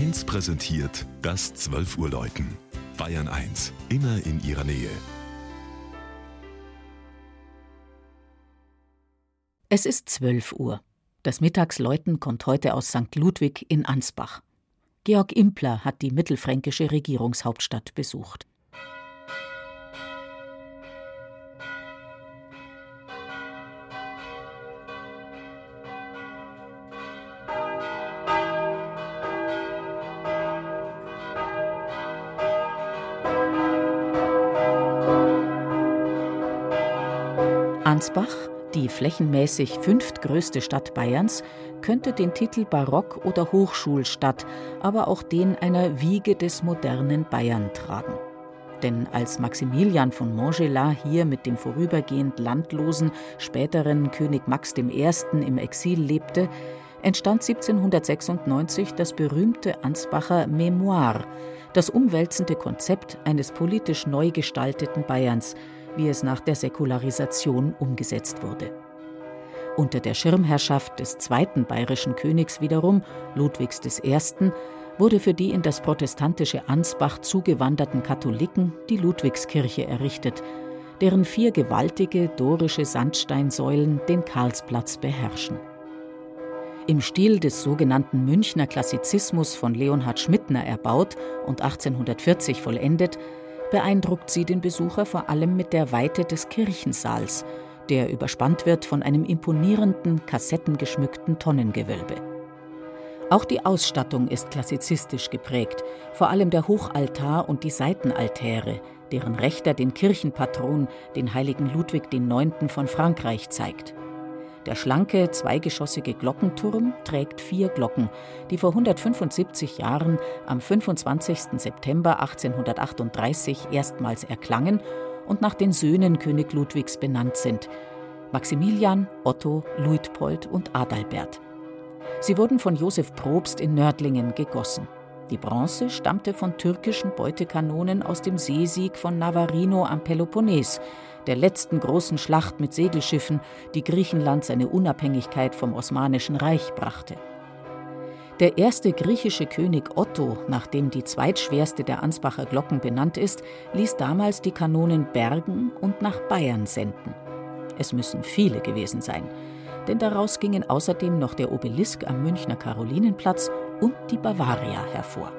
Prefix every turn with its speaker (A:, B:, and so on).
A: 1 präsentiert das 12 Uhr Läuten. Bayern 1, immer in ihrer Nähe.
B: Es ist 12 Uhr. Das Mittagsläuten kommt heute aus St. Ludwig in Ansbach. Georg Impler hat die mittelfränkische Regierungshauptstadt besucht. Ansbach, die flächenmäßig fünftgrößte Stadt Bayerns, könnte den Titel Barock- oder Hochschulstadt, aber auch den einer Wiege des modernen Bayern tragen. Denn als Maximilian von Montgelas hier mit dem vorübergehend landlosen, späteren König Max I. im Exil lebte, entstand 1796 das berühmte Ansbacher Memoir, das umwälzende Konzept eines politisch neu gestalteten Bayerns, wie es nach der Säkularisation umgesetzt wurde. Unter der Schirmherrschaft des zweiten bayerischen Königs wiederum, Ludwigs I., wurde für die in das protestantische Ansbach zugewanderten Katholiken die Ludwigskirche errichtet, deren vier gewaltige dorische Sandsteinsäulen den Karlsplatz beherrschen. Im Stil des sogenannten Münchner Klassizismus von Leonhard Schmidtner erbaut und 1840 vollendet, beeindruckt sie den Besucher vor allem mit der Weite des Kirchensaals, der überspannt wird von einem imponierenden, kassettengeschmückten Tonnengewölbe. Auch die Ausstattung ist klassizistisch geprägt, vor allem der Hochaltar und die Seitenaltäre, deren Rechter den Kirchenpatron, den heiligen Ludwig IX. von Frankreich, zeigt. Der schlanke, zweigeschossige Glockenturm trägt vier Glocken, die vor 175 Jahren am 25. September 1838 erstmals erklangen und nach den Söhnen König Ludwigs benannt sind: Maximilian, Otto, Luitpold und Adalbert. Sie wurden von Josef Probst in Nördlingen gegossen. Die Bronze stammte von türkischen Beutekanonen aus dem Seesieg von Navarino am Peloponnes, der letzten großen Schlacht mit Segelschiffen, die Griechenland seine Unabhängigkeit vom Osmanischen Reich brachte. Der erste griechische König Otto, nach dem die zweitschwerste der Ansbacher Glocken benannt ist, ließ damals die Kanonen bergen und nach Bayern senden. Es müssen viele gewesen sein, denn daraus gingen außerdem noch der Obelisk am Münchner Karolinenplatz und die Bavaria hervor.